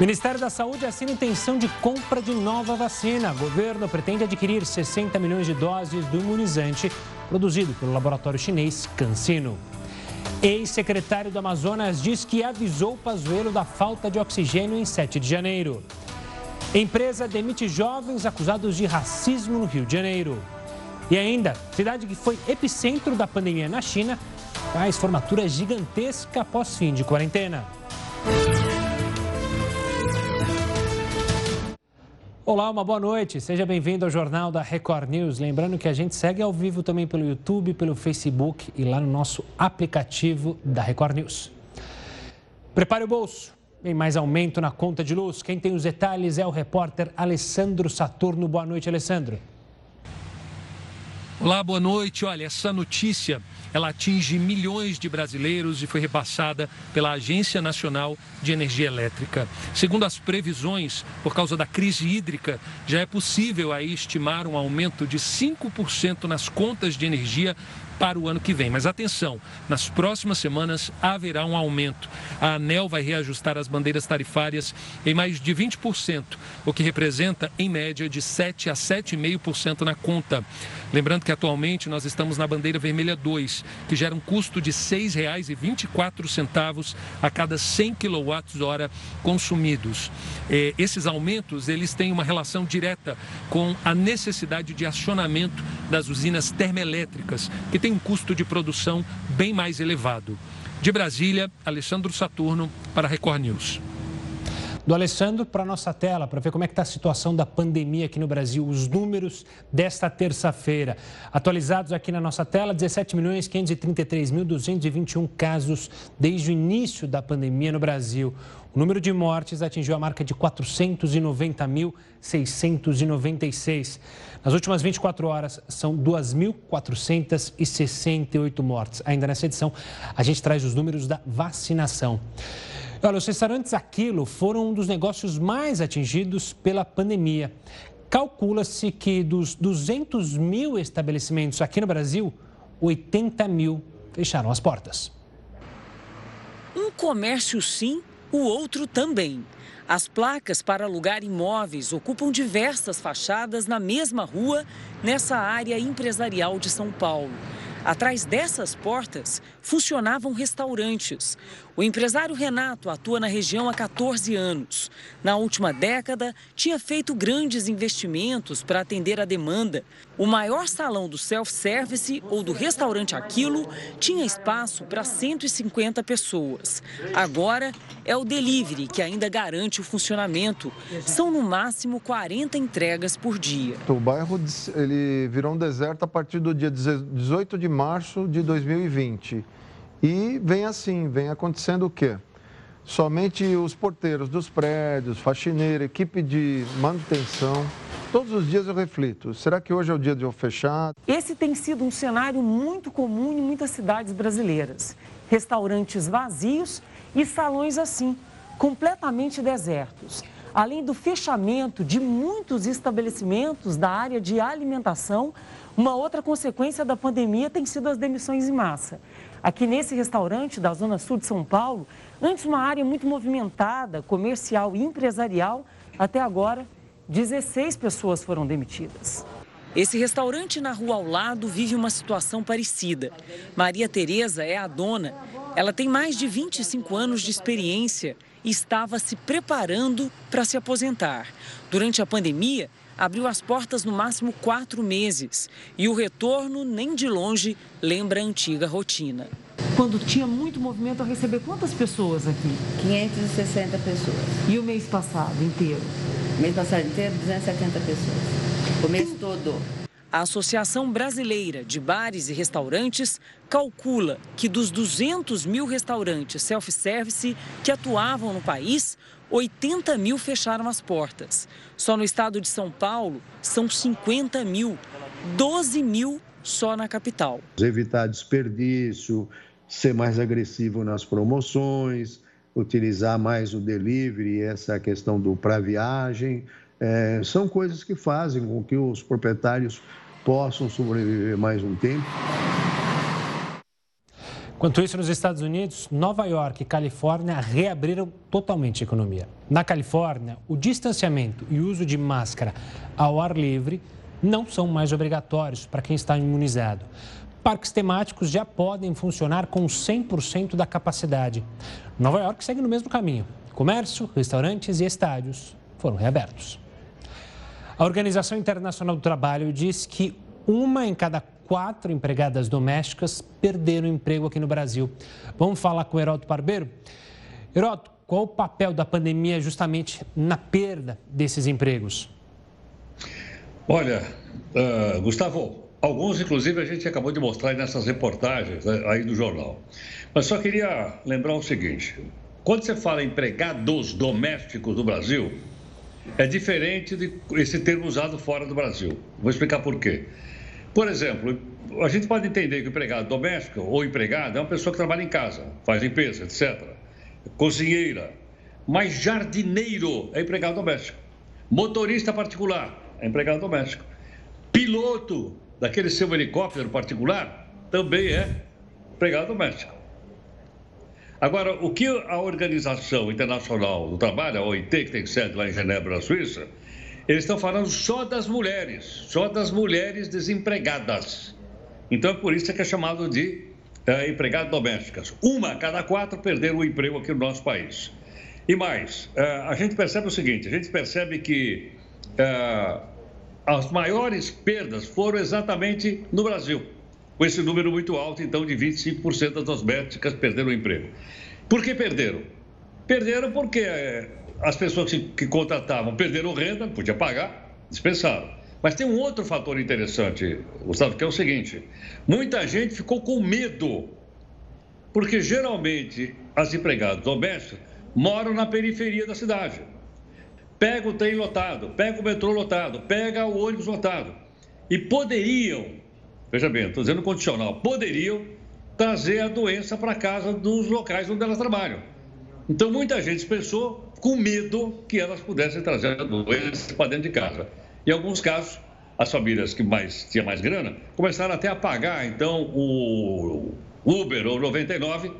Ministério da Saúde assina intenção de compra de nova vacina. O governo pretende adquirir 60 milhões de doses do imunizante produzido pelo laboratório chinês CanSino. Ex-secretário do Amazonas diz que avisou Pazuello da falta de oxigênio em 7 de janeiro. Empresa demite jovens acusados de racismo no Rio de Janeiro. E ainda, cidade que foi epicentro da pandemia na China, faz formatura gigantesca após fim de quarentena. Olá, uma boa noite. Seja bem-vindo ao Jornal da Record News. Lembrando que a gente segue ao vivo também pelo YouTube, pelo Facebook e lá no nosso aplicativo da Record News. Prepare o bolso. Tem mais aumento na conta de luz. Quem tem os detalhes é o repórter Alessandro Saturno. Boa noite, Alessandro. Olá, boa noite. Olha, essa notícia ela atinge milhões de brasileiros e foi repassada pela Agência Nacional de Energia Elétrica. Segundo as previsões, por causa da crise hídrica, já é possível aí estimar um aumento de 5% nas contas de energia para o ano que vem. Mas atenção, nas próximas semanas haverá um aumento. A ANEL vai reajustar as bandeiras tarifárias em mais de 20%, o que representa, em média, de 7 a 7,5% na conta. Lembrando que atualmente nós estamos na bandeira vermelha 2, que gera um custo de R$ 6,24 a cada 100 kWh consumidos. É, esses aumentos, eles têm uma relação direta com a necessidade de acionamento das usinas termoelétricas, que tem um custo de produção bem mais elevado. De Brasília, Alessandro Saturno para a Record News do Alessandro para a nossa tela, para ver como é que está a situação da pandemia aqui no Brasil, os números desta terça-feira. Atualizados aqui na nossa tela, 17 milhões 533.221 casos desde o início da pandemia no Brasil. O número de mortes atingiu a marca de 490.696. Nas últimas 24 horas, são 2.468 mortes. Ainda nessa edição, a gente traz os números da vacinação. Olha, os restaurantes Aquilo foram um dos negócios mais atingidos pela pandemia. Calcula-se que dos 200 mil estabelecimentos aqui no Brasil, 80 mil fecharam as portas. Um comércio sim, o outro também. As placas para alugar imóveis ocupam diversas fachadas na mesma rua, nessa área empresarial de São Paulo. Atrás dessas portas funcionavam restaurantes. O empresário Renato atua na região há 14 anos. Na última década, tinha feito grandes investimentos para atender a demanda. O maior salão do self-service ou do restaurante Aquilo tinha espaço para 150 pessoas. Agora é o delivery que ainda garante o funcionamento. São no máximo 40 entregas por dia. O bairro ele virou um deserto a partir do dia 18 de março de 2020. E vem assim, vem acontecendo o quê? Somente os porteiros dos prédios, faxineira, equipe de manutenção. Todos os dias eu reflito: será que hoje é o dia de eu fechar? Esse tem sido um cenário muito comum em muitas cidades brasileiras. Restaurantes vazios e salões assim, completamente desertos. Além do fechamento de muitos estabelecimentos da área de alimentação, uma outra consequência da pandemia tem sido as demissões em massa. Aqui nesse restaurante da Zona Sul de São Paulo, antes uma área muito movimentada, comercial e empresarial, até agora 16 pessoas foram demitidas. Esse restaurante na rua ao lado vive uma situação parecida. Maria Tereza é a dona. Ela tem mais de 25 anos de experiência e estava se preparando para se aposentar. Durante a pandemia, abriu as portas no máximo quatro meses e o retorno, nem de longe, lembra a antiga rotina. Quando tinha muito movimento a receber quantas pessoas aqui? 560 pessoas. E o mês passado inteiro? O mês passado inteiro, 270 pessoas. O mês todo. A Associação Brasileira de Bares e Restaurantes calcula que dos 200 mil restaurantes self-service que atuavam no país, 80 mil fecharam as portas. Só no estado de São Paulo, são 50 mil, 12 mil só na capital. Evitar desperdício, ser mais agressivo nas promoções, utilizar mais o delivery, essa questão do para viagem, é, são coisas que fazem com que os proprietários possam sobreviver mais um tempo. Enquanto isso, nos Estados Unidos, Nova York e Califórnia reabriram totalmente a economia. Na Califórnia, o distanciamento e uso de máscara ao ar livre não são mais obrigatórios para quem está imunizado. Parques temáticos já podem funcionar com 100% da capacidade. Nova York segue no mesmo caminho. Comércio, restaurantes e estádios foram reabertos. A Organização Internacional do Trabalho diz que uma em cada quatro empregadas domésticas perderam emprego aqui no Brasil. Vamos falar com o Heroto Barbeiro. Heroto, qual o papel da pandemia justamente na perda desses empregos? Olha, uh, Gustavo, alguns inclusive a gente acabou de mostrar nessas reportagens né, aí do jornal. Mas só queria lembrar o seguinte: quando você fala empregados domésticos do Brasil, é diferente de esse termo usado fora do Brasil. Vou explicar por quê. Por exemplo, a gente pode entender que o empregado doméstico ou empregado é uma pessoa que trabalha em casa, faz limpeza, etc. Cozinheira. Mas jardineiro é empregado doméstico. Motorista particular é empregado doméstico. Piloto daquele seu helicóptero particular também é empregado doméstico. Agora, o que a Organização Internacional do Trabalho, a OIT, que tem sede lá em Genebra, na Suíça, eles estão falando só das mulheres, só das mulheres desempregadas. Então, é por isso que é chamado de é, empregadas domésticas. Uma a cada quatro perderam o emprego aqui no nosso país. E mais, é, a gente percebe o seguinte: a gente percebe que é, as maiores perdas foram exatamente no Brasil, com esse número muito alto, então, de 25% das domésticas perderam o emprego. Por que perderam? Perderam porque é, as pessoas que, que contratavam perderam renda, não podia pagar, dispensaram. Mas tem um outro fator interessante, Gustavo, que é o seguinte: muita gente ficou com medo, porque geralmente as empregadas domésticas moram na periferia da cidade pega o trem lotado, pega o metrô lotado, pega o ônibus lotado. E poderiam, veja bem, estou dizendo condicional, poderiam trazer a doença para casa dos locais onde elas trabalham. Então muita gente pensou com medo que elas pudessem trazer a doença para dentro de casa. Em alguns casos, as famílias que mais tinham mais grana começaram até a pagar então o Uber ou 99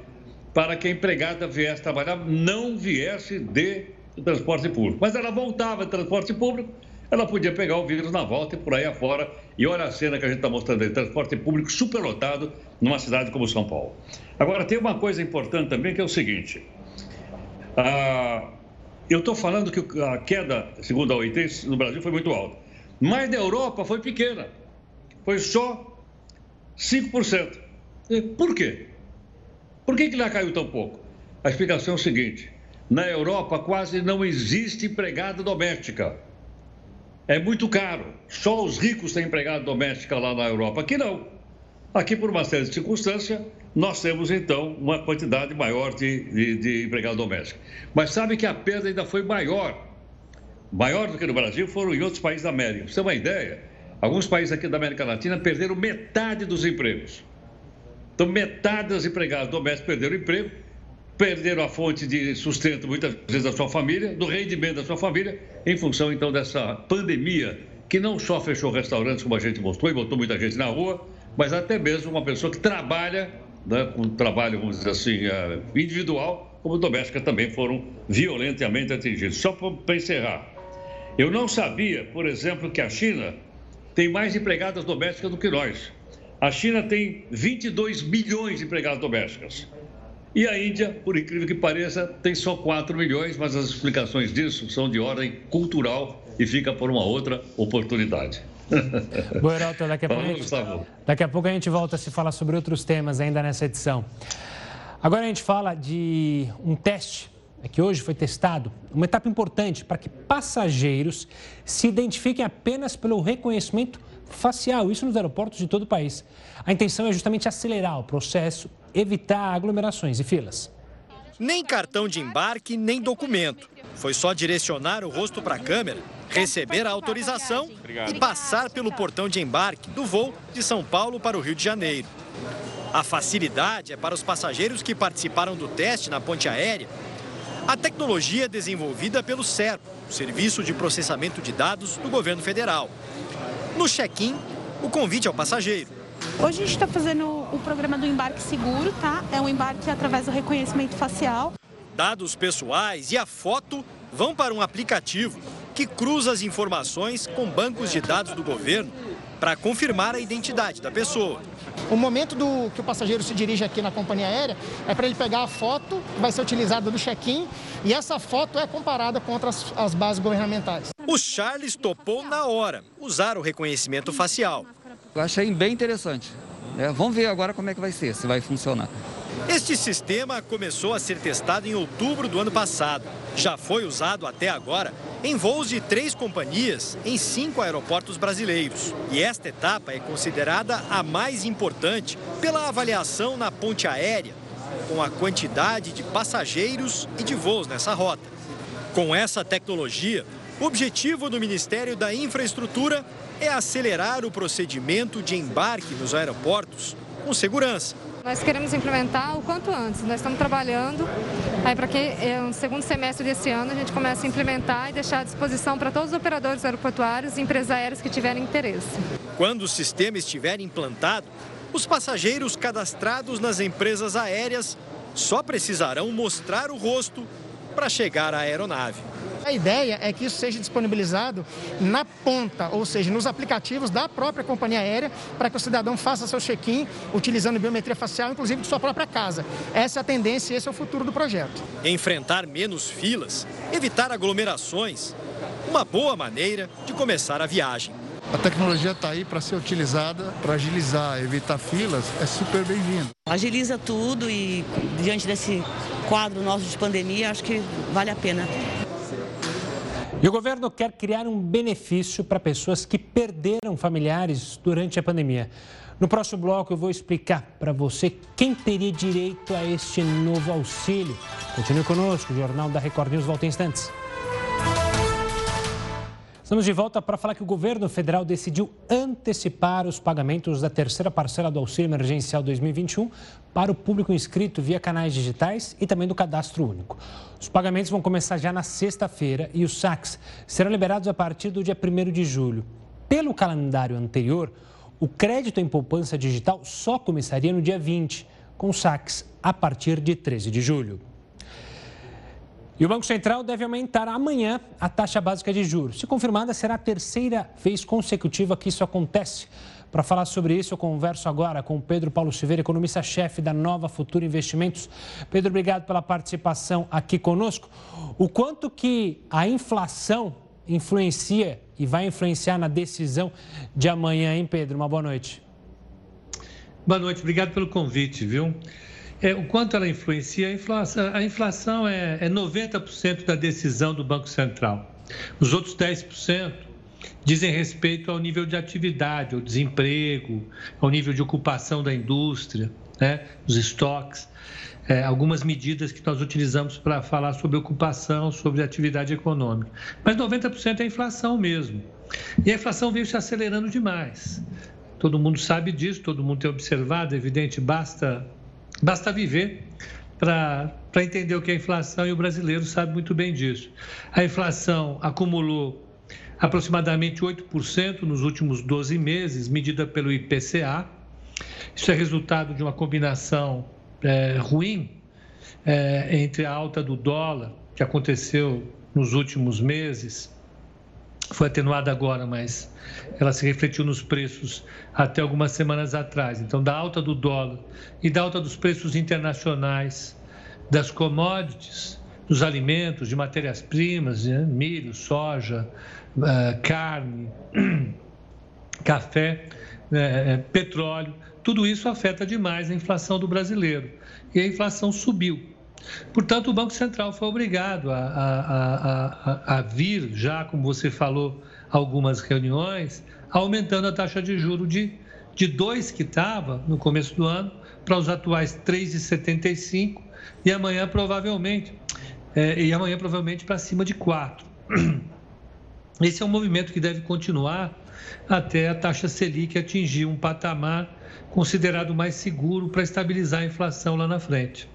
para que a empregada viesse trabalhar, não viesse de transporte público. Mas ela voltava de transporte público, ela podia pegar o vírus na volta e por aí afora. E olha a cena que a gente está mostrando aí: transporte público superlotado numa cidade como São Paulo. Agora, tem uma coisa importante também que é o seguinte: ah, eu estou falando que a queda, segundo a OIT, no Brasil foi muito alta, mas na Europa foi pequena, foi só 5%. Por quê? Por que, que lá caiu tão pouco? A explicação é o seguinte: na Europa quase não existe empregada doméstica. É muito caro. Só os ricos têm empregada doméstica lá na Europa. Aqui não. Aqui, por uma série de circunstâncias, nós temos então uma quantidade maior de, de, de empregada doméstica. Mas sabe que a perda ainda foi maior. Maior do que no Brasil, foram em outros países da América. Você ter uma ideia, alguns países aqui da América Latina perderam metade dos empregos. Então, metade das empregadas domésticas perderam emprego perderam a fonte de sustento, muitas vezes, da sua família, do rendimento da sua família, em função, então, dessa pandemia, que não só fechou restaurantes, como a gente mostrou, e botou muita gente na rua, mas até mesmo uma pessoa que trabalha, né, com trabalho, vamos dizer assim, eh, individual, como doméstica, também foram violentamente atingidos. Só para encerrar, eu não sabia, por exemplo, que a China tem mais empregadas domésticas do que nós. A China tem 22 milhões de empregadas domésticas. E a Índia, por incrível que pareça, tem só 4 milhões, mas as explicações disso são de ordem cultural e fica por uma outra oportunidade. Boeralto, daqui a, pouco a gente, daqui a pouco a gente volta a se falar sobre outros temas ainda nessa edição. Agora a gente fala de um teste é que hoje foi testado uma etapa importante para que passageiros se identifiquem apenas pelo reconhecimento facial, isso nos aeroportos de todo o país. A intenção é justamente acelerar o processo, evitar aglomerações e filas. Nem cartão de embarque, nem documento. Foi só direcionar o rosto para a câmera, receber a autorização e passar pelo portão de embarque do voo de São Paulo para o Rio de Janeiro. A facilidade é para os passageiros que participaram do teste na ponte aérea. A tecnologia é desenvolvida pelo SERPO, Serviço de Processamento de Dados do Governo Federal. No check-in, o convite ao passageiro. Hoje a gente está fazendo o programa do embarque seguro, tá? É um embarque através do reconhecimento facial. Dados pessoais e a foto vão para um aplicativo que cruza as informações com bancos de dados do governo para confirmar a identidade da pessoa. O momento do que o passageiro se dirige aqui na companhia aérea é para ele pegar a foto que vai ser utilizada no check-in e essa foto é comparada contra as, as bases governamentais. O Charles topou na hora usar o reconhecimento facial. Eu achei bem interessante. É, vamos ver agora como é que vai ser, se vai funcionar. Este sistema começou a ser testado em outubro do ano passado. Já foi usado até agora em voos de três companhias em cinco aeroportos brasileiros. E esta etapa é considerada a mais importante pela avaliação na ponte aérea, com a quantidade de passageiros e de voos nessa rota. Com essa tecnologia, o objetivo do Ministério da Infraestrutura é acelerar o procedimento de embarque nos aeroportos com segurança nós queremos implementar o quanto antes. Nós estamos trabalhando aí para que é, no segundo semestre desse ano a gente comece a implementar e deixar à disposição para todos os operadores aeroportuários e empresas aéreas que tiverem interesse. Quando o sistema estiver implantado, os passageiros cadastrados nas empresas aéreas só precisarão mostrar o rosto para chegar à aeronave. A ideia é que isso seja disponibilizado na ponta, ou seja, nos aplicativos da própria companhia aérea, para que o cidadão faça seu check-in utilizando biometria facial, inclusive de sua própria casa. Essa é a tendência e esse é o futuro do projeto. Enfrentar menos filas, evitar aglomerações, uma boa maneira de começar a viagem. A tecnologia está aí para ser utilizada para agilizar, evitar filas, é super bem-vindo. Agiliza tudo e diante desse quadro nosso de pandemia, acho que vale a pena. E o governo quer criar um benefício para pessoas que perderam familiares durante a pandemia. No próximo bloco eu vou explicar para você quem teria direito a este novo auxílio. Continue conosco, o Jornal da Record News volta em instantes. Estamos de volta para falar que o governo federal decidiu antecipar os pagamentos da terceira parcela do Auxílio Emergencial 2021 para o público inscrito via canais digitais e também do cadastro único. Os pagamentos vão começar já na sexta-feira e os saques serão liberados a partir do dia 1 de julho. Pelo calendário anterior, o crédito em poupança digital só começaria no dia 20, com saques a partir de 13 de julho. E o Banco Central deve aumentar amanhã a taxa básica de juros. Se confirmada, será a terceira vez consecutiva que isso acontece. Para falar sobre isso, eu converso agora com Pedro Paulo Silveira, economista-chefe da Nova Futura Investimentos. Pedro, obrigado pela participação aqui conosco. O quanto que a inflação influencia e vai influenciar na decisão de amanhã, hein, Pedro? Uma boa noite. Boa noite, obrigado pelo convite, viu? É, o quanto ela influencia? A inflação, a inflação é, é 90% da decisão do Banco Central. Os outros 10% dizem respeito ao nível de atividade, ao desemprego, ao nível de ocupação da indústria, né, os estoques. É, algumas medidas que nós utilizamos para falar sobre ocupação, sobre atividade econômica. Mas 90% é inflação mesmo. E a inflação veio se acelerando demais. Todo mundo sabe disso, todo mundo tem observado, é evidente, basta Basta viver para entender o que é inflação e o brasileiro sabe muito bem disso. A inflação acumulou aproximadamente 8% nos últimos 12 meses, medida pelo IPCA. Isso é resultado de uma combinação é, ruim é, entre a alta do dólar, que aconteceu nos últimos meses, foi atenuada agora, mas ela se refletiu nos preços até algumas semanas atrás. Então, da alta do dólar e da alta dos preços internacionais das commodities, dos alimentos, de matérias-primas, né? milho, soja, uh, carne, café, uh, petróleo, tudo isso afeta demais a inflação do brasileiro. E a inflação subiu. Portanto, o Banco Central foi obrigado a, a, a, a vir, já como você falou, algumas reuniões, aumentando a taxa de juro de, de 2 que estava no começo do ano para os atuais 3,75 e amanhã provavelmente é, e amanhã provavelmente para cima de 4. Esse é um movimento que deve continuar até a taxa Selic atingir um patamar considerado mais seguro para estabilizar a inflação lá na frente.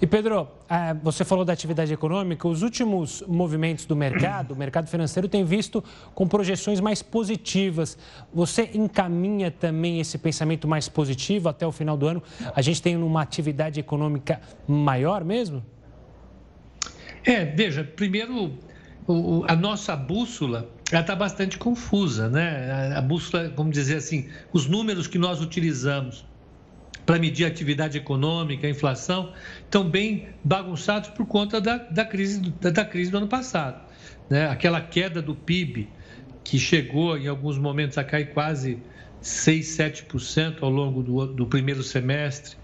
E Pedro, é, você falou da atividade econômica. Os últimos movimentos do mercado, o mercado financeiro tem visto com projeções mais positivas. Você encaminha também esse pensamento mais positivo até o final do ano? A gente tem uma atividade econômica maior mesmo? É, veja, primeiro, a nossa bússola está bastante confusa, né? A, a bússola, vamos dizer assim, os números que nós utilizamos para medir a atividade econômica, a inflação, estão bem bagunçados por conta da, da, crise, da, da crise do ano passado. Né? Aquela queda do PIB, que chegou em alguns momentos a cair quase 6, 7% ao longo do, do primeiro semestre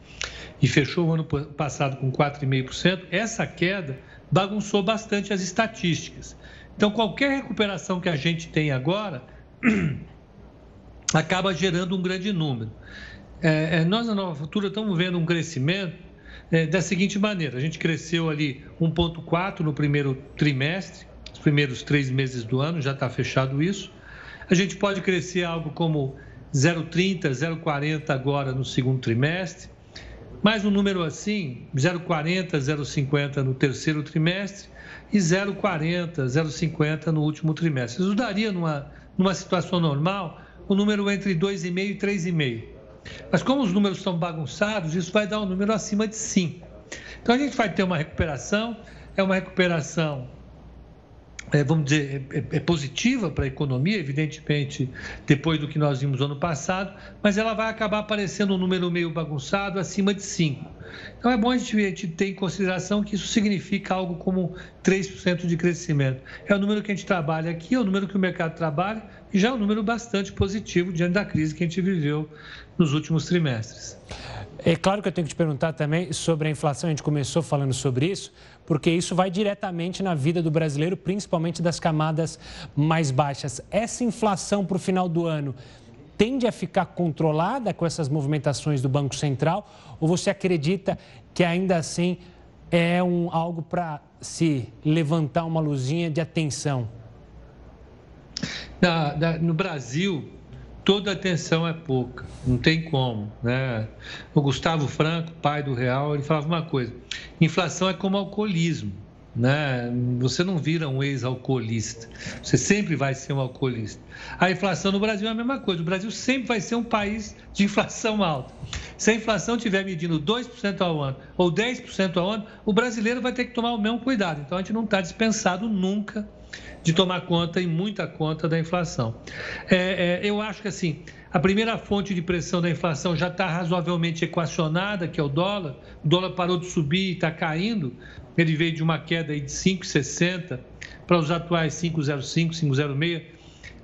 e fechou o ano passado com 4,5%, essa queda bagunçou bastante as estatísticas. Então, qualquer recuperação que a gente tem agora acaba gerando um grande número. É, é, nós, na Nova Futura, estamos vendo um crescimento é, da seguinte maneira: a gente cresceu ali 1,4 no primeiro trimestre, os primeiros três meses do ano, já está fechado isso. A gente pode crescer algo como 0,30, 0,40 agora no segundo trimestre, mais um número assim, 0,40, 0,50 no terceiro trimestre e 0,40, 0,50 no último trimestre. Isso daria, numa, numa situação normal, um número entre 2,5 e 3,5. Mas como os números estão bagunçados, isso vai dar um número acima de 5. Então a gente vai ter uma recuperação, é uma recuperação é, vamos dizer, é, é, é positiva para a economia, evidentemente, depois do que nós vimos no ano passado, mas ela vai acabar aparecendo um número meio bagunçado, acima de 5. Então é bom a gente, a gente ter em consideração que isso significa algo como 3% de crescimento. É o número que a gente trabalha aqui, é o número que o mercado trabalha, e já é um número bastante positivo diante da crise que a gente viveu nos últimos trimestres. É claro que eu tenho que te perguntar também sobre a inflação, a gente começou falando sobre isso, porque isso vai diretamente na vida do brasileiro, principalmente das camadas mais baixas. Essa inflação para o final do ano tende a ficar controlada com essas movimentações do Banco Central? Ou você acredita que ainda assim é um, algo para se levantar uma luzinha de atenção? Na, na, no Brasil, toda atenção é pouca, não tem como. Né? O Gustavo Franco, pai do Real, ele falava uma coisa: inflação é como alcoolismo. Né? Você não vira um ex-alcoolista, você sempre vai ser um alcoolista. A inflação no Brasil é a mesma coisa, o Brasil sempre vai ser um país de inflação alta. Se a inflação estiver medindo 2% ao ano ou 10% ao ano, o brasileiro vai ter que tomar o mesmo cuidado. Então a gente não está dispensado nunca de tomar conta e muita conta da inflação. É, é, eu acho que assim, a primeira fonte de pressão da inflação já está razoavelmente equacionada, que é o dólar. O dólar parou de subir e está caindo. Ele veio de uma queda de 5,60 para os atuais 5,05, 5,06.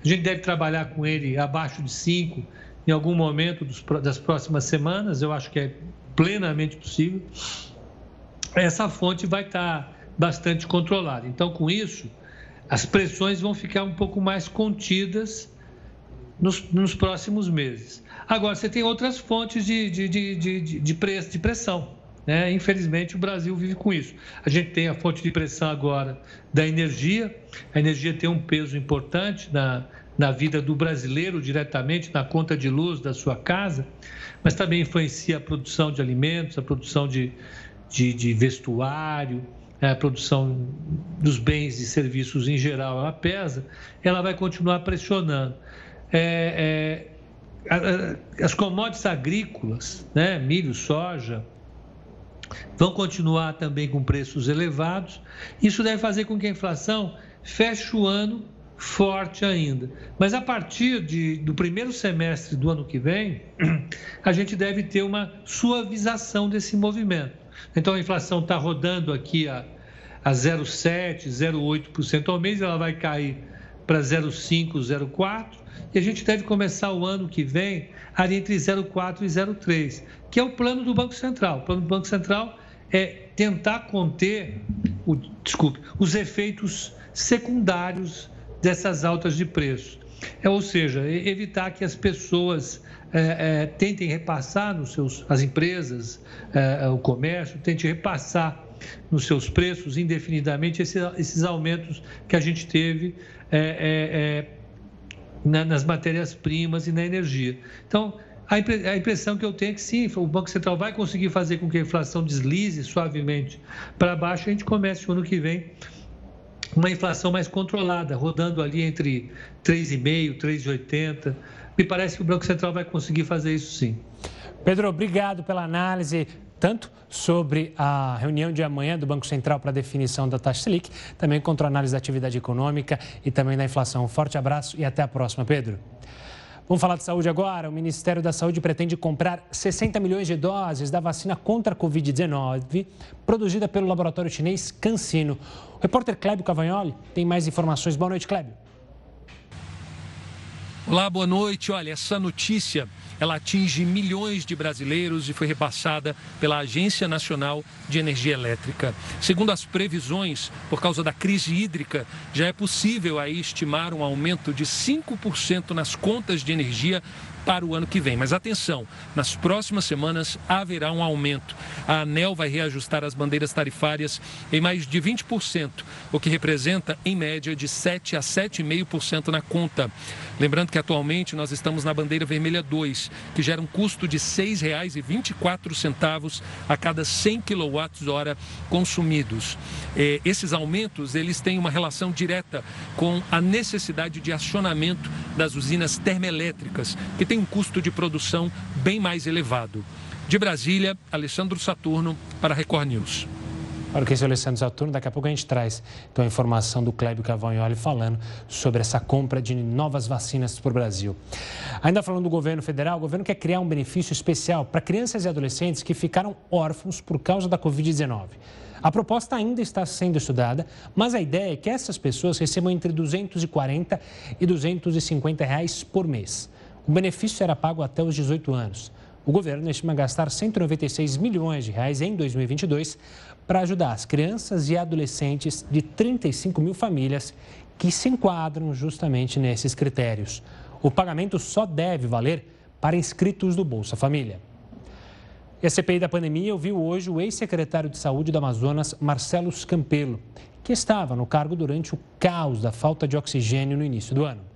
A gente deve trabalhar com ele abaixo de 5 em algum momento dos, das próximas semanas. Eu acho que é plenamente possível. Essa fonte vai estar tá bastante controlada. Então, com isso, as pressões vão ficar um pouco mais contidas nos, nos próximos meses. Agora, você tem outras fontes de, de, de, de, de, preço, de pressão. Né? Infelizmente, o Brasil vive com isso. A gente tem a fonte de pressão agora da energia. A energia tem um peso importante na, na vida do brasileiro, diretamente na conta de luz da sua casa, mas também influencia a produção de alimentos, a produção de, de, de vestuário, a produção dos bens e serviços em geral ela pesa, ela vai continuar pressionando. É, é, as commodities agrícolas, né, milho, soja, vão continuar também com preços elevados. Isso deve fazer com que a inflação feche o ano forte ainda. Mas a partir de, do primeiro semestre do ano que vem, a gente deve ter uma suavização desse movimento. Então a inflação está rodando aqui a a 0,7%, 0,8% ao mês, ela vai cair para 0,5%, 0,4%, e a gente deve começar o ano que vem ali entre 0,4% e 0,3%, que é o plano do Banco Central. O plano do Banco Central é tentar conter, o, desculpe, os efeitos secundários dessas altas de preço. É, ou seja, evitar que as pessoas é, é, tentem repassar nos seus, as empresas, é, o comércio, tentem repassar nos seus preços indefinidamente esses, esses aumentos que a gente teve é, é, é, na, nas matérias-primas e na energia. Então, a impressão que eu tenho é que sim, o Banco Central vai conseguir fazer com que a inflação deslize suavemente para baixo e a gente comece o ano que vem uma inflação mais controlada, rodando ali entre 3,5%, 3,80%. Me parece que o Banco Central vai conseguir fazer isso sim. Pedro, obrigado pela análise tanto sobre a reunião de amanhã do Banco Central para definição da taxa Selic, também contra a análise da atividade econômica e também da inflação. Um forte abraço e até a próxima, Pedro. Vamos falar de saúde agora. O Ministério da Saúde pretende comprar 60 milhões de doses da vacina contra a Covid-19, produzida pelo laboratório chinês CanSino. O repórter Clébio Cavagnoli tem mais informações. Boa noite, Clébio. Olá, boa noite. Olha, essa notícia ela atinge milhões de brasileiros e foi repassada pela Agência Nacional de Energia Elétrica. Segundo as previsões, por causa da crise hídrica, já é possível aí estimar um aumento de 5% nas contas de energia para o ano que vem. Mas atenção, nas próximas semanas haverá um aumento. A ANEL vai reajustar as bandeiras tarifárias em mais de 20%, o que representa, em média, de 7 a 7,5% na conta. Lembrando que atualmente nós estamos na bandeira vermelha 2, que gera um custo de R$ 6,24 a cada 100 kWh consumidos. Eh, esses aumentos, eles têm uma relação direta com a necessidade de acionamento das usinas termoelétricas, que tem um custo de produção bem mais elevado. De Brasília, Alessandro Saturno para Record News. Para o que é o Alessandro Saturno, daqui a pouco a gente traz então, a informação do Clébio Cavagnoli falando sobre essa compra de novas vacinas para o Brasil. Ainda falando do governo federal, o governo quer criar um benefício especial para crianças e adolescentes que ficaram órfãos por causa da Covid-19. A proposta ainda está sendo estudada, mas a ideia é que essas pessoas recebam entre 240 e 250 reais por mês. O benefício será pago até os 18 anos. O governo estima gastar 196 milhões de reais em 2022 para ajudar as crianças e adolescentes de 35 mil famílias que se enquadram justamente nesses critérios. O pagamento só deve valer para inscritos do Bolsa Família. E a CPI da pandemia ouviu hoje o ex-secretário de Saúde do Amazonas, Marcelo Campelo, que estava no cargo durante o caos da falta de oxigênio no início do ano.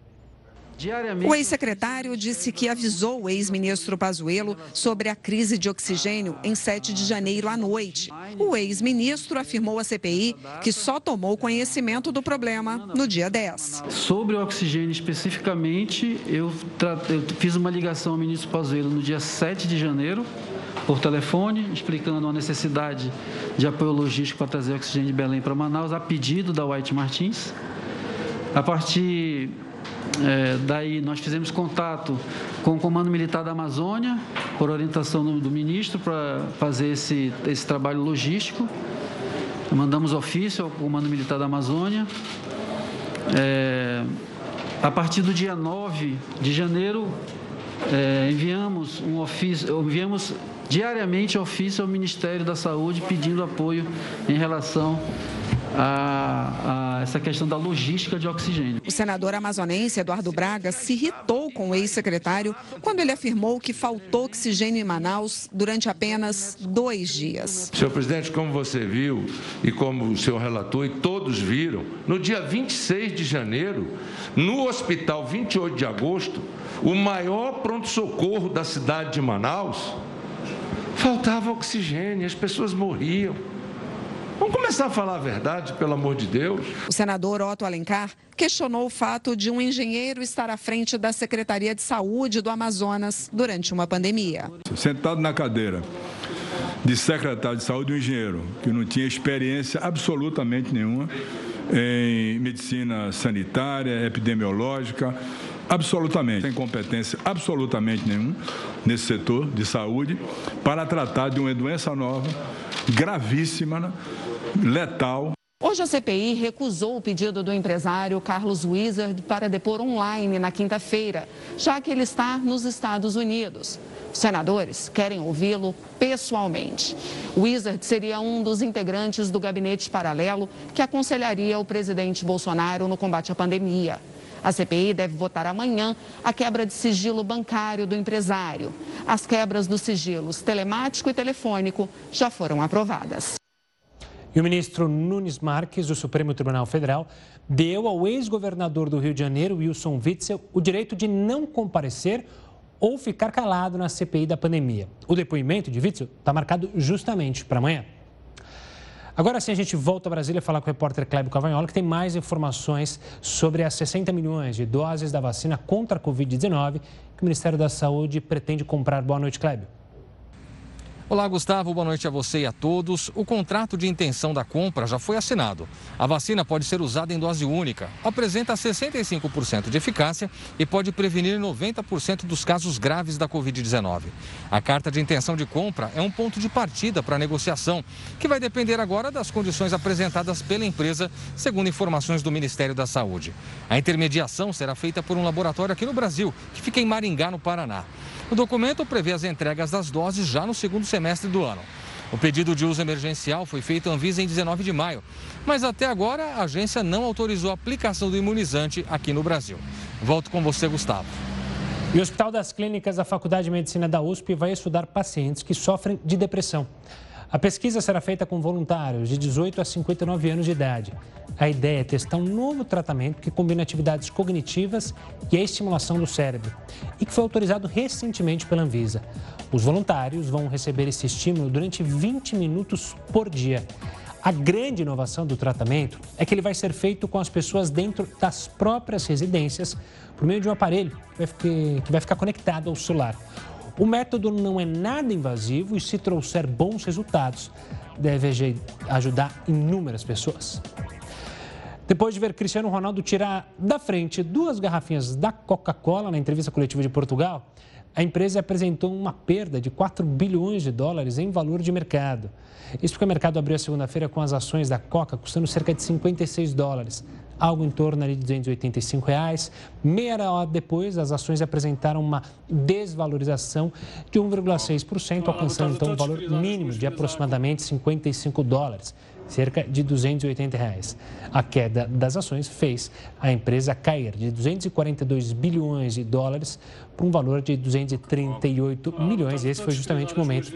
O ex-secretário disse que avisou o ex-ministro Pazuello sobre a crise de oxigênio em 7 de janeiro à noite. O ex-ministro afirmou à CPI que só tomou conhecimento do problema no dia 10. Sobre o oxigênio especificamente, eu, eu fiz uma ligação ao ministro Pazuello no dia 7 de janeiro por telefone, explicando a necessidade de apoio logístico para trazer oxigênio de Belém para Manaus, a pedido da White Martins. A partir é, daí nós fizemos contato com o Comando Militar da Amazônia, por orientação do, do ministro, para fazer esse, esse trabalho logístico. Mandamos ofício ao Comando Militar da Amazônia. É, a partir do dia 9 de janeiro, é, enviamos um ofício, enviamos diariamente ofício ao Ministério da Saúde pedindo apoio em relação a, a, essa questão da logística de oxigênio. O senador amazonense Eduardo Braga se irritou com o ex-secretário quando ele afirmou que faltou oxigênio em Manaus durante apenas dois dias. Senhor presidente, como você viu e como o senhor relatou e todos viram, no dia 26 de janeiro, no hospital 28 de agosto, o maior pronto-socorro da cidade de Manaus, faltava oxigênio, as pessoas morriam. Vamos começar a falar a verdade, pelo amor de Deus. O senador Otto Alencar questionou o fato de um engenheiro estar à frente da Secretaria de Saúde do Amazonas durante uma pandemia. Sentado na cadeira de secretário de saúde, um engenheiro que não tinha experiência absolutamente nenhuma em medicina sanitária, epidemiológica, absolutamente, sem competência absolutamente nenhuma nesse setor de saúde, para tratar de uma doença nova, gravíssima, né? letal. Hoje a CPI recusou o pedido do empresário Carlos Wizard para depor online na quinta-feira, já que ele está nos Estados Unidos. Os senadores querem ouvi-lo pessoalmente. Wizard seria um dos integrantes do gabinete paralelo que aconselharia o presidente Bolsonaro no combate à pandemia. A CPI deve votar amanhã a quebra de sigilo bancário do empresário. As quebras dos sigilos telemático e telefônico já foram aprovadas. E o ministro Nunes Marques, do Supremo Tribunal Federal, deu ao ex-governador do Rio de Janeiro, Wilson Witzel, o direito de não comparecer ou ficar calado na CPI da pandemia. O depoimento de Witzel está marcado justamente para amanhã. Agora sim, a gente volta a Brasília falar com o repórter Clébio Cavanhola, que tem mais informações sobre as 60 milhões de doses da vacina contra a Covid-19 que o Ministério da Saúde pretende comprar. Boa noite, Clébio. Olá, Gustavo. Boa noite a você e a todos. O contrato de intenção da compra já foi assinado. A vacina pode ser usada em dose única, apresenta 65% de eficácia e pode prevenir 90% dos casos graves da Covid-19. A carta de intenção de compra é um ponto de partida para a negociação, que vai depender agora das condições apresentadas pela empresa, segundo informações do Ministério da Saúde. A intermediação será feita por um laboratório aqui no Brasil, que fica em Maringá, no Paraná. O documento prevê as entregas das doses já no segundo semestre do ano. O pedido de uso emergencial foi feito à Anvisa em 19 de maio, mas até agora a agência não autorizou a aplicação do imunizante aqui no Brasil. Volto com você, Gustavo. E o Hospital das Clínicas da Faculdade de Medicina da USP vai estudar pacientes que sofrem de depressão. A pesquisa será feita com voluntários de 18 a 59 anos de idade. A ideia é testar um novo tratamento que combina atividades cognitivas e a estimulação do cérebro e que foi autorizado recentemente pela Anvisa. Os voluntários vão receber esse estímulo durante 20 minutos por dia. A grande inovação do tratamento é que ele vai ser feito com as pessoas dentro das próprias residências por meio de um aparelho que vai ficar, conectado ao celular. O método não é nada invasivo e, se trouxer bons resultados, deve ajudar inúmeras pessoas. Depois de ver Cristiano Ronaldo tirar da frente duas garrafinhas da Coca-Cola na entrevista coletiva de Portugal, a empresa apresentou uma perda de 4 bilhões de dólares em valor de mercado. Isso porque o mercado abriu a segunda-feira com as ações da Coca custando cerca de 56 dólares, algo em torno de 285 reais. Meia hora depois, as ações apresentaram uma desvalorização de 1,6%, alcançando então um valor mínimo de aproximadamente 55 dólares cerca de 280 reais. A queda das ações fez a empresa cair de 242 bilhões de dólares para um valor de 238 milhões. E esse foi justamente o momento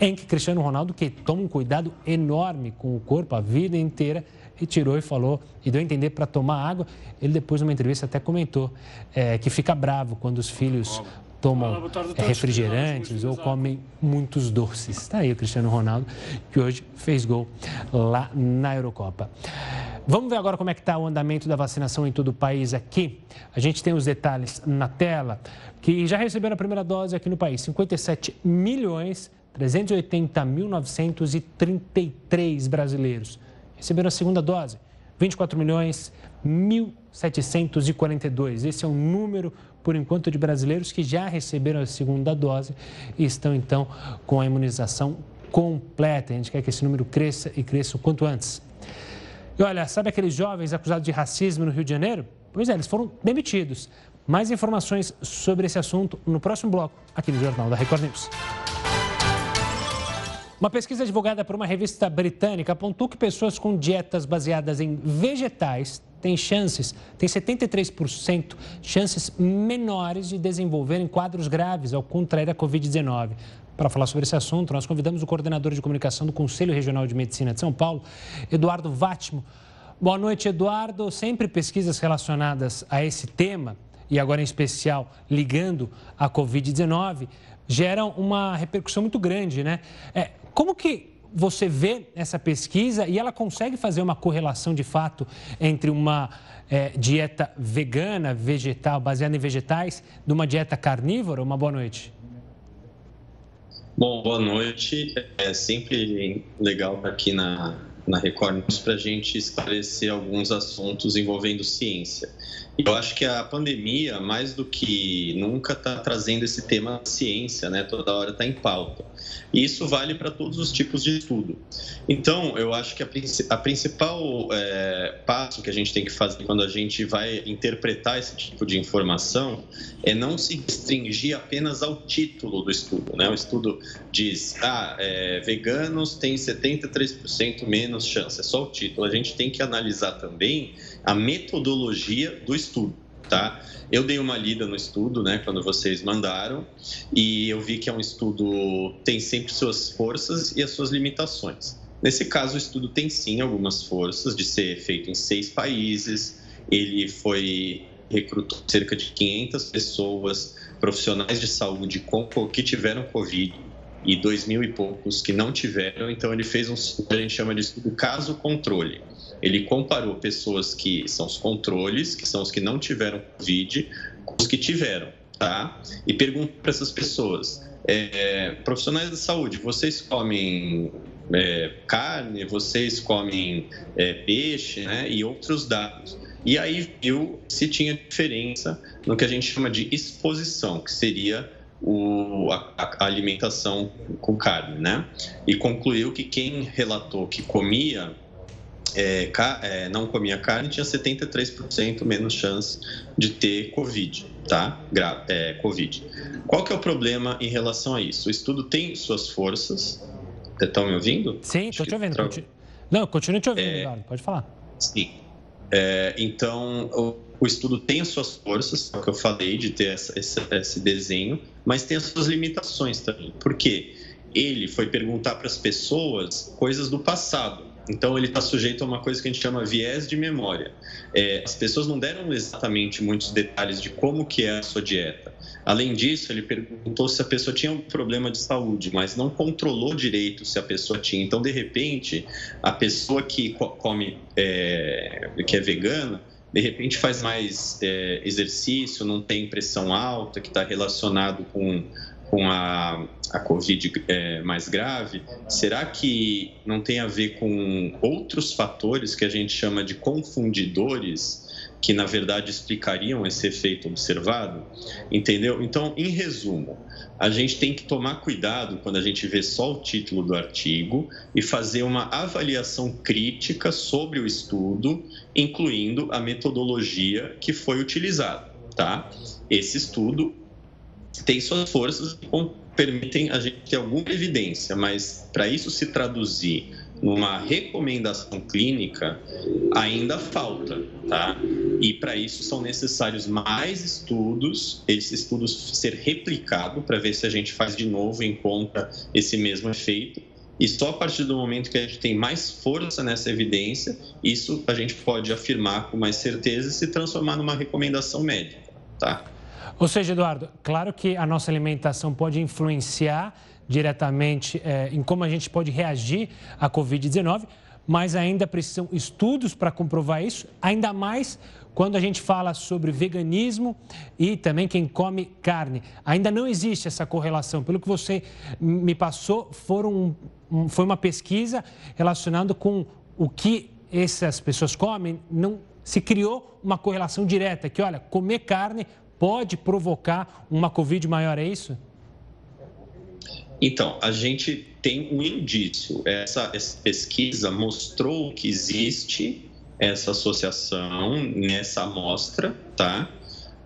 em que Cristiano Ronaldo, que toma um cuidado enorme com o corpo a vida inteira, retirou e falou e deu a entender para tomar água. Ele depois, numa entrevista, até comentou é, que fica bravo quando os filhos tomam refrigerantes ou comem muitos doces. Está aí o Cristiano Ronaldo, que hoje fez gol lá na Eurocopa. Vamos ver agora como é que está o andamento da vacinação em todo o país aqui. A gente tem os detalhes na tela, que já receberam a primeira dose aqui no país, 57 milhões 380 mil 933 brasileiros. Receberam a segunda dose, 24 milhões 1.742. Esse é o número por enquanto, de brasileiros que já receberam a segunda dose e estão, então, com a imunização completa. A gente quer que esse número cresça e cresça o quanto antes. E olha, sabe aqueles jovens acusados de racismo no Rio de Janeiro? Pois é, eles foram demitidos. Mais informações sobre esse assunto no próximo bloco, aqui no Jornal da Record News. Uma pesquisa divulgada por uma revista britânica apontou que pessoas com dietas baseadas em vegetais têm chances, têm 73% chances menores de desenvolverem quadros graves ao contrair a Covid-19. Para falar sobre esse assunto, nós convidamos o coordenador de comunicação do Conselho Regional de Medicina de São Paulo, Eduardo Vatimo. Boa noite, Eduardo. Sempre pesquisas relacionadas a esse tema, e agora em especial ligando à Covid-19, geram uma repercussão muito grande, né? É, como que você vê essa pesquisa e ela consegue fazer uma correlação de fato entre uma é, dieta vegana, vegetal, baseada em vegetais, de uma dieta carnívora? Uma boa noite. Bom, boa noite. É sempre legal estar aqui na, na Record News para a gente esclarecer alguns assuntos envolvendo ciência. Eu acho que a pandemia, mais do que nunca, está trazendo esse tema ciência, né? Toda hora está em pauta. E isso vale para todos os tipos de estudo. Então, eu acho que a, a principal é, passo que a gente tem que fazer quando a gente vai interpretar esse tipo de informação é não se restringir apenas ao título do estudo. Né? O estudo diz, ah, é, veganos têm 73% menos chance. É só o título. A gente tem que analisar também a metodologia do estudo. Tá? Eu dei uma lida no estudo, né, quando vocês mandaram, e eu vi que é um estudo tem sempre suas forças e as suas limitações. Nesse caso, o estudo tem sim algumas forças de ser feito em seis países. Ele foi recrutou cerca de 500 pessoas, profissionais de saúde com, que tiveram Covid e dois mil e poucos que não tiveram. Então, ele fez um que a gente chama de estudo caso-controle. Ele comparou pessoas que são os controles, que são os que não tiveram Covid, com os que tiveram, tá? E perguntou para essas pessoas: é, profissionais da saúde, vocês comem é, carne, vocês comem é, peixe, né? E outros dados. E aí viu se tinha diferença no que a gente chama de exposição, que seria o, a, a, alimentação com carne, né? E concluiu que quem relatou que comia é, ca, é, não comia carne tinha 73% menos chance de ter Covid, tá? Gra é, Covid. Qual que é o problema em relação a isso? O estudo tem suas forças. Estão me ouvindo? Sim, estou te ouvindo. Continu... Não, continue te ouvindo, é... Eduardo. Pode falar. Sim. É, então, o, o, estudo tem as suas forças, é o que eu falei de ter essa, esse, esse desenho, mas tem as suas limitações também. Por quê? Ele foi perguntar para as pessoas coisas do passado. Então, ele está sujeito a uma coisa que a gente chama viés de memória. É, as pessoas não deram exatamente muitos detalhes de como que é a sua dieta. Além disso, ele perguntou se a pessoa tinha um problema de saúde, mas não controlou direito se a pessoa tinha. Então, de repente, a pessoa que come, é, que é vegana, de repente faz mais é, exercício, não tem pressão alta, que está relacionado com com a, a Covid é, mais grave, será que não tem a ver com outros fatores que a gente chama de confundidores, que na verdade explicariam esse efeito observado? Entendeu? Então, em resumo, a gente tem que tomar cuidado quando a gente vê só o título do artigo e fazer uma avaliação crítica sobre o estudo, incluindo a metodologia que foi utilizada. Tá? Esse estudo tem suas forças e permitem a gente ter alguma evidência, mas para isso se traduzir numa recomendação clínica ainda falta, tá? E para isso são necessários mais estudos, esses estudos ser replicado para ver se a gente faz de novo encontra esse mesmo efeito. E só a partir do momento que a gente tem mais força nessa evidência, isso a gente pode afirmar com mais certeza e se transformar numa recomendação médica, tá? Ou seja, Eduardo, claro que a nossa alimentação pode influenciar diretamente é, em como a gente pode reagir à Covid-19, mas ainda precisam estudos para comprovar isso, ainda mais quando a gente fala sobre veganismo e também quem come carne. Ainda não existe essa correlação. Pelo que você me passou, foram, foi uma pesquisa relacionando com o que essas pessoas comem, não se criou uma correlação direta, que olha, comer carne pode provocar uma Covid maior, é isso? Então, a gente tem um indício. Essa, essa pesquisa mostrou que existe essa associação nessa amostra, tá?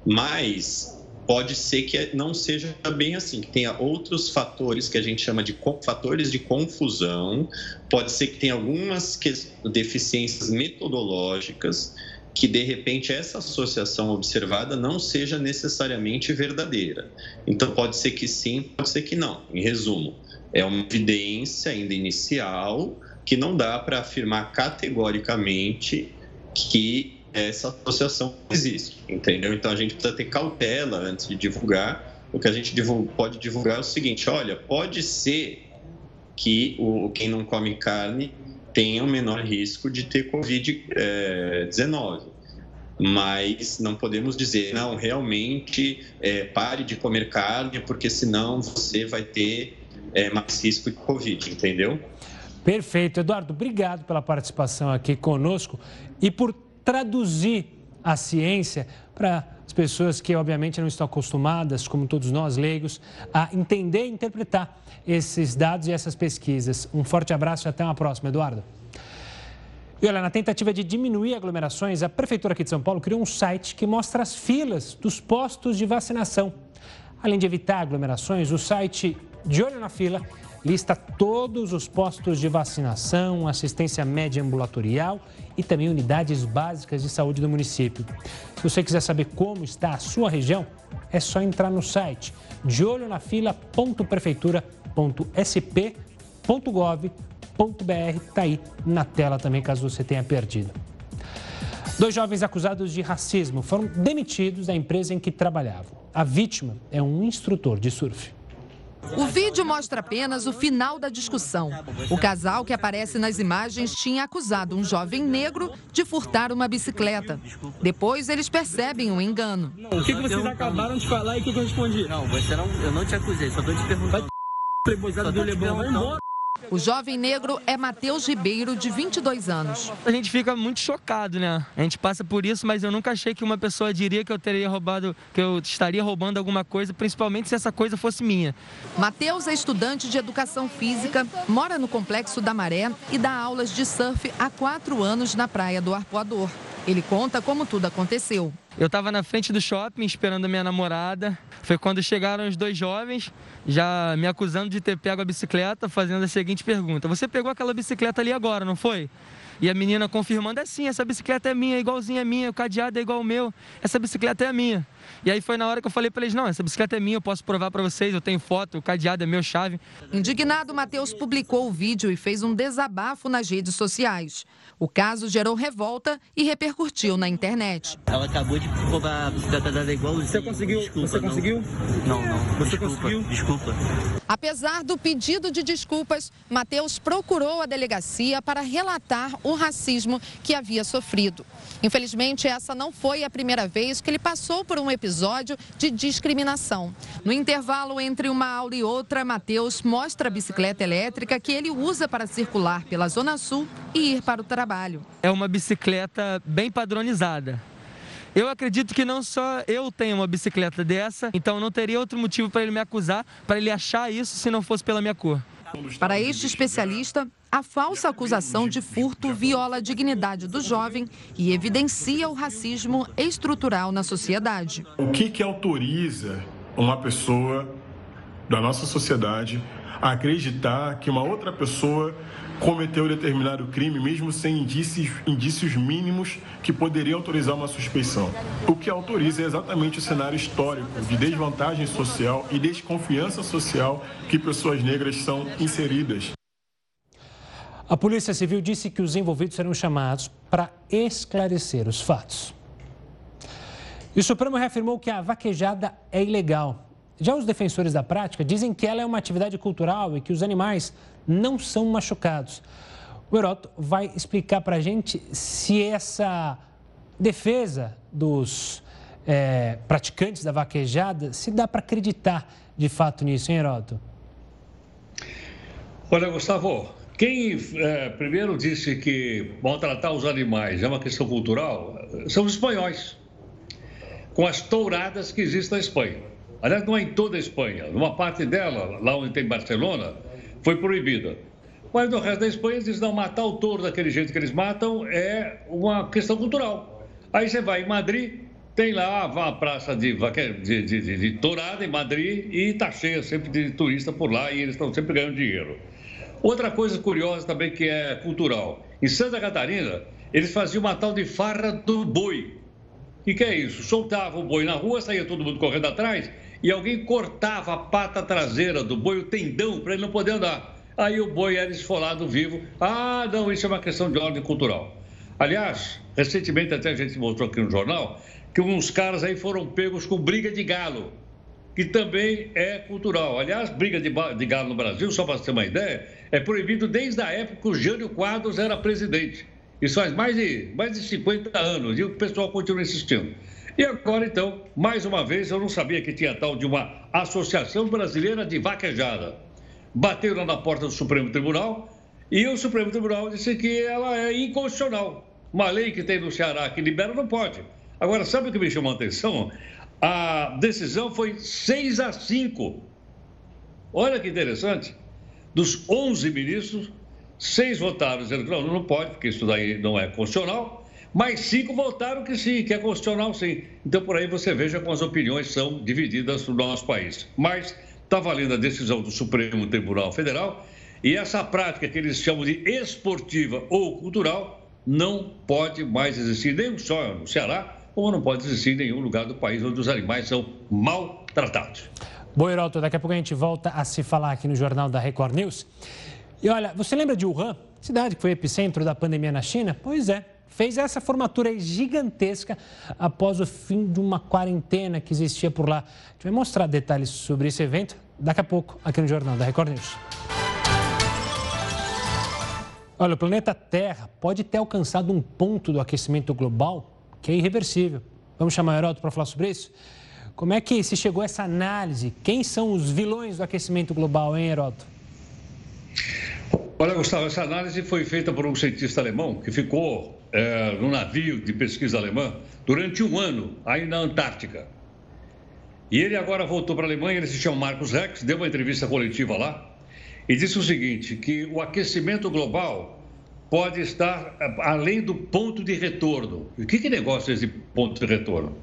Mas pode ser que não seja bem assim, que tenha outros fatores que a gente chama de fatores de confusão, pode ser que tenha algumas deficiências metodológicas que de repente essa associação observada não seja necessariamente verdadeira. Então pode ser que sim, pode ser que não. Em resumo, é uma evidência ainda inicial que não dá para afirmar categoricamente que essa associação existe, entendeu? Então a gente precisa ter cautela antes de divulgar. O que a gente pode divulgar é o seguinte: olha, pode ser que o, quem não come carne tenha o menor risco de ter Covid-19. Mas não podemos dizer, não, realmente é, pare de comer carne, porque senão você vai ter é, mais risco de Covid, entendeu? Perfeito. Eduardo, obrigado pela participação aqui conosco e por traduzir a ciência para as pessoas que, obviamente, não estão acostumadas, como todos nós leigos, a entender e interpretar esses dados e essas pesquisas. Um forte abraço e até uma próxima, Eduardo. E olha, na tentativa de diminuir aglomerações, a Prefeitura aqui de São Paulo criou um site que mostra as filas dos postos de vacinação. Além de evitar aglomerações, o site De Olho na Fila lista todos os postos de vacinação, assistência média ambulatorial e também unidades básicas de saúde do município. Se você quiser saber como está a sua região, é só entrar no site deolhonafila.prefeitura.sp.gov.br. Está aí na tela também, caso você tenha perdido. Dois jovens acusados de racismo foram demitidos da empresa em que trabalhavam. A vítima é um instrutor de surf. O vídeo mostra apenas o final da discussão. O casal que aparece nas imagens tinha acusado um jovem negro de furtar uma bicicleta. Depois eles percebem o um engano. O que, que vocês acabaram de falar e o que, que eu respondi? Não, você não, eu não te acusei, só tô te perguntando. Playboyzada do Leblon, vai embora. O jovem negro é Matheus Ribeiro, de 22 anos. A gente fica muito chocado, né? A gente passa por isso, mas eu nunca achei que uma pessoa diria que eu teria roubado, que eu estaria roubando alguma coisa, principalmente se essa coisa fosse minha. Matheus é estudante de educação física, mora no Complexo da Maré e dá aulas de surf há quatro anos na praia do Arpoador. Ele conta como tudo aconteceu. Eu estava na frente do shopping esperando a minha namorada. Foi quando chegaram os dois jovens, já me acusando de ter pego a bicicleta, fazendo a seguinte pergunta: Você pegou aquela bicicleta ali agora, não foi? E a menina confirmando: É sim, essa bicicleta é minha, igualzinha a minha, o cadeado é igual ao meu, essa bicicleta é minha. E aí foi na hora que eu falei para eles: não, essa bicicleta é minha, eu posso provar para vocês, eu tenho foto, o cadeado é meu, chave. Indignado, Matheus publicou o vídeo e fez um desabafo nas redes sociais. O caso gerou revolta e repercutiu na internet. Ela acabou de roubar a bicicleta dela igualzinha. Você conseguiu? Desculpa, você não. conseguiu? Não, não. Você desculpa, conseguiu? Desculpa. Apesar do pedido de desculpas, Matheus procurou a delegacia para relatar o racismo que havia sofrido. Infelizmente, essa não foi a primeira vez que ele passou por um episódio de discriminação. No intervalo entre uma aula e outra, Matheus mostra a bicicleta elétrica que ele usa para circular pela Zona Sul e ir para o trabalho. É uma bicicleta bem padronizada. Eu acredito que não só eu tenho uma bicicleta dessa, então não teria outro motivo para ele me acusar, para ele achar isso se não fosse pela minha cor. Para este especialista, a falsa acusação de furto viola a dignidade do jovem e evidencia o racismo estrutural na sociedade. O que, que autoriza uma pessoa da nossa sociedade a acreditar que uma outra pessoa cometeu determinado crime, mesmo sem indícios, indícios mínimos que poderiam autorizar uma suspeição? O que autoriza é exatamente o cenário histórico de desvantagem social e desconfiança social que pessoas negras são inseridas. A Polícia Civil disse que os envolvidos serão chamados para esclarecer os fatos. E o Supremo reafirmou que a vaquejada é ilegal. Já os defensores da prática dizem que ela é uma atividade cultural e que os animais não são machucados. O Heroto vai explicar para a gente se essa defesa dos é, praticantes da vaquejada, se dá para acreditar de fato nisso, hein, Heroto? Olha, Gustavo, quem é, primeiro disse que maltratar os animais é uma questão cultural são os espanhóis, com as touradas que existem na Espanha. Aliás, não é em toda a Espanha, numa parte dela, lá onde tem Barcelona, foi proibida. Mas no resto da Espanha, eles não, matar o touro daquele jeito que eles matam é uma questão cultural. Aí você vai em Madrid, tem lá a praça de, de, de, de, de tourada em Madrid e está cheia sempre de turista por lá e eles estão sempre ganhando dinheiro. Outra coisa curiosa também que é cultural. Em Santa Catarina, eles faziam uma tal de farra do boi. Que, que é isso? Soltava o boi na rua, saía todo mundo correndo atrás e alguém cortava a pata traseira do boi, o tendão, para ele não poder andar. Aí o boi era esfolado vivo. Ah, não, isso é uma questão de ordem cultural. Aliás, recentemente até a gente mostrou aqui no jornal que uns caras aí foram pegos com briga de galo, que também é cultural. Aliás, briga de, de galo no Brasil, só para você ter uma ideia, é proibido desde a época que o Jânio Quadros era presidente. Isso faz mais de, mais de 50 anos e o pessoal continua insistindo. E agora, então, mais uma vez, eu não sabia que tinha tal de uma Associação Brasileira de Vaquejada. Bateram na porta do Supremo Tribunal e o Supremo Tribunal disse que ela é inconstitucional. Uma lei que tem no Ceará que libera não pode. Agora, sabe o que me chamou a atenção? A decisão foi 6 a 5. Olha que interessante. Dos 11 ministros, seis votaram dizendo que não, não pode, porque isso daí não é constitucional mas cinco votaram que sim, que é constitucional sim. Então, por aí você veja como as opiniões são divididas no nosso país. Mas está valendo a decisão do Supremo Tribunal Federal e essa prática que eles chamam de esportiva ou cultural não pode mais existir nem só no Ceará, como não pode existir em nenhum lugar do país onde os animais são maltratados. Bom, Heroto, daqui a pouco a gente volta a se falar aqui no Jornal da Record News. E olha, você lembra de Wuhan, cidade que foi epicentro da pandemia na China? Pois é, fez essa formatura gigantesca após o fim de uma quarentena que existia por lá. A gente vai mostrar detalhes sobre esse evento daqui a pouco aqui no Jornal da Record News. Olha, o planeta Terra pode ter alcançado um ponto do aquecimento global que é irreversível. Vamos chamar o Heródoto para falar sobre isso? Como é que se chegou a essa análise? Quem são os vilões do aquecimento global, hein, Heródoto? Olha, Gustavo, essa análise foi feita por um cientista alemão que ficou é, no navio de pesquisa alemã durante um ano, aí na Antártica. E ele agora voltou para a Alemanha, ele se chama Marcos Rex, deu uma entrevista coletiva lá e disse o seguinte, que o aquecimento global pode estar eh, além do ponto de retorno. E que, que negócio é esse ponto de retorno?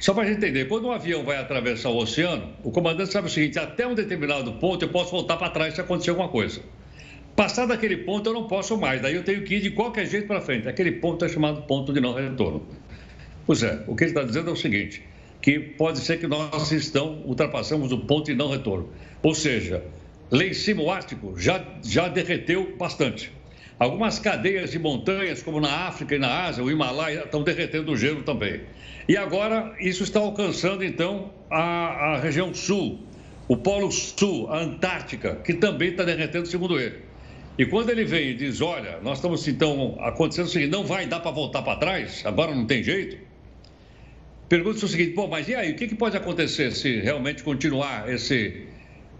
Só para a gente entender, quando um avião vai atravessar o oceano, o comandante sabe o seguinte, até um determinado ponto eu posso voltar para trás se acontecer alguma coisa. Passado aquele ponto eu não posso mais, daí eu tenho que ir de qualquer jeito para frente. Aquele ponto é chamado ponto de não retorno. Pois é, o que ele está dizendo é o seguinte, que pode ser que nós estão, ultrapassamos o ponto de não retorno. Ou seja, lá em cima o Ártico já, já derreteu bastante. Algumas cadeias de montanhas, como na África e na Ásia, o Himalaia, estão derretendo o gelo também. E agora isso está alcançando, então, a, a região sul, o Polo Sul, a Antártica, que também está derretendo, segundo ele. E quando ele vem e diz: Olha, nós estamos então acontecendo o seguinte, não vai dar para voltar para trás, agora não tem jeito. Pergunta-se o seguinte: Pô, mas e aí, o que, que pode acontecer se realmente continuar esse,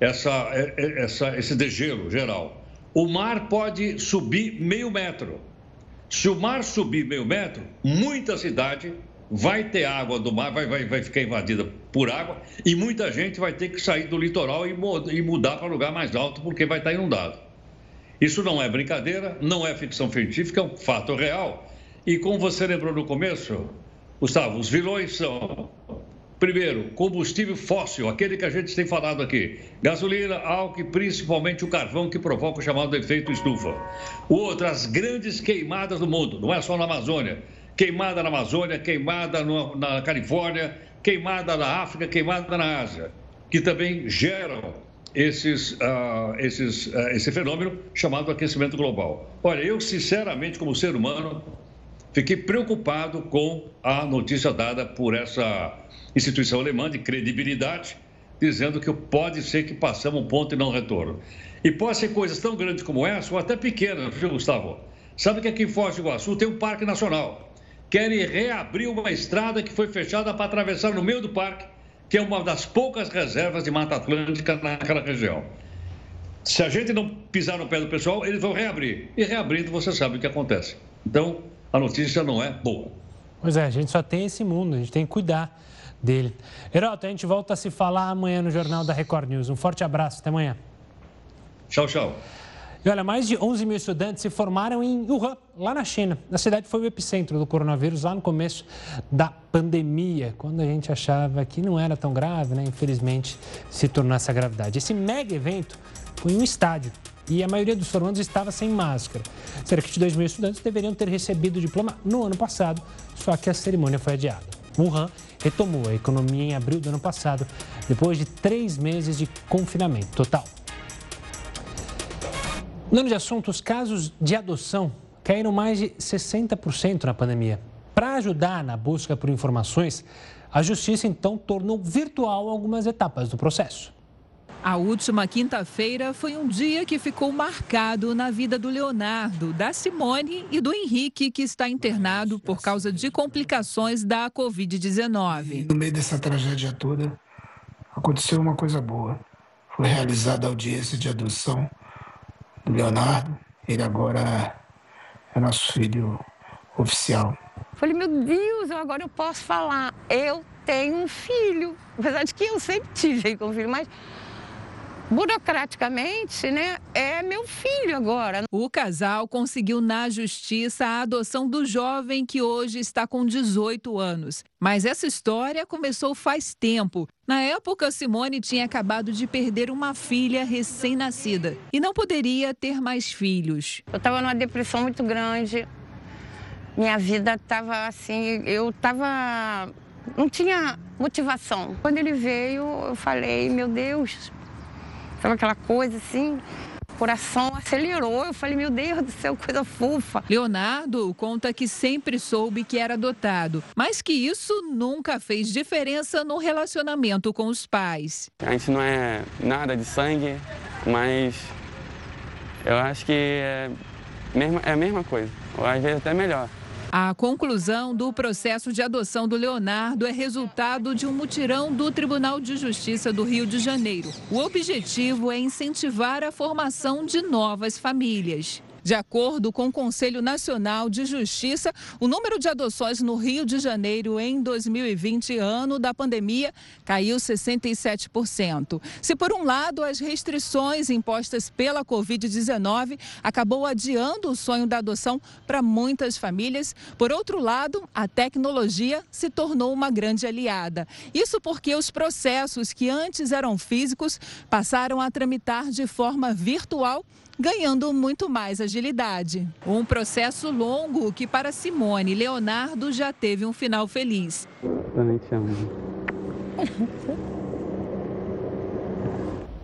essa, essa, esse degelo geral? o mar pode subir meio metro. Se o mar subir meio metro, muita cidade vai ter água do mar, vai, vai, vai ficar invadida por água e muita gente vai ter que sair do litoral e, e mudar para lugar mais alto porque vai estar inundado. Isso não é brincadeira, não é ficção científica, é um fato real. E como você lembrou no começo, Gustavo, os vilões são Primeiro, combustível fóssil, aquele que a gente tem falado aqui. Gasolina, álcool e principalmente o carvão que provoca o chamado efeito estufa. O outro, as grandes queimadas do mundo, não é só na Amazônia. Queimada na Amazônia, queimada no, na Califórnia, queimada na África, queimada na Ásia, que também geram esses, uh, esses, uh, esse fenômeno chamado aquecimento global. Olha, eu sinceramente, como ser humano, fiquei preocupado com a notícia dada por essa instituição alemã de credibilidade, dizendo que pode ser que passamos um ponto e não retorno. E pode ser coisas tão grandes como essa, ou até pequenas, viu, Gustavo? Sabe que aqui em Foz do Iguaçu tem um parque nacional. Querem reabrir uma estrada que foi fechada para atravessar no meio do parque, que é uma das poucas reservas de Mata Atlântica naquela região. Se a gente não pisar no pé do pessoal, eles vão reabrir. E reabrindo, você sabe o que acontece. Então, a notícia não é boa. Pois é, a gente só tem esse mundo, a gente tem que cuidar dele. Heroto, a gente volta a se falar amanhã no Jornal da Record News. Um forte abraço, até amanhã. Tchau, tchau. E olha, mais de 11 mil estudantes se formaram em Wuhan, lá na China. A cidade foi o epicentro do coronavírus lá no começo da pandemia, quando a gente achava que não era tão grave, né? Infelizmente se tornou essa gravidade. Esse mega evento foi em um estádio e a maioria dos formandos estava sem máscara. Cerca de 2 mil estudantes deveriam ter recebido o diploma no ano passado, só que a cerimônia foi adiada. Wuhan retomou a economia em abril do ano passado, depois de três meses de confinamento total. No ano de assuntos, casos de adoção caíram mais de 60% na pandemia. Para ajudar na busca por informações, a Justiça então tornou virtual algumas etapas do processo. A última quinta-feira foi um dia que ficou marcado na vida do Leonardo, da Simone e do Henrique, que está internado por causa de complicações da Covid-19. No meio dessa tragédia toda, aconteceu uma coisa boa. Foi realizada a audiência de adoção do Leonardo. Ele agora é nosso filho oficial. Falei, meu Deus, agora eu posso falar. Eu tenho um filho. Apesar de que eu sempre tive com um filho, mas burocraticamente, né, é meu filho agora. O casal conseguiu na justiça a adoção do jovem que hoje está com 18 anos. Mas essa história começou faz tempo. Na época, Simone tinha acabado de perder uma filha recém-nascida e não poderia ter mais filhos. Eu estava numa depressão muito grande. Minha vida estava assim, eu estava não tinha motivação. Quando ele veio, eu falei, meu Deus, Sabe aquela coisa assim? coração acelerou. Eu falei, meu Deus do céu, coisa fofa. Leonardo conta que sempre soube que era adotado, mas que isso nunca fez diferença no relacionamento com os pais. A gente não é nada de sangue, mas eu acho que é, é a mesma coisa, ou às vezes até melhor. A conclusão do processo de adoção do Leonardo é resultado de um mutirão do Tribunal de Justiça do Rio de Janeiro. O objetivo é incentivar a formação de novas famílias. De acordo com o Conselho Nacional de Justiça, o número de adoções no Rio de Janeiro em 2020, ano da pandemia, caiu 67%. Se por um lado as restrições impostas pela Covid-19 acabou adiando o sonho da adoção para muitas famílias, por outro lado, a tecnologia se tornou uma grande aliada. Isso porque os processos que antes eram físicos passaram a tramitar de forma virtual ganhando muito mais agilidade. Um processo longo que para Simone Leonardo já teve um final feliz. Também te amo.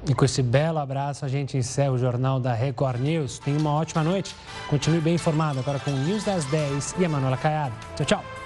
E com esse belo abraço, a gente encerra o Jornal da Record News. Tenha uma ótima noite. Continue bem informado agora com o News das 10 e a Manuela Caiado. Tchau, tchau.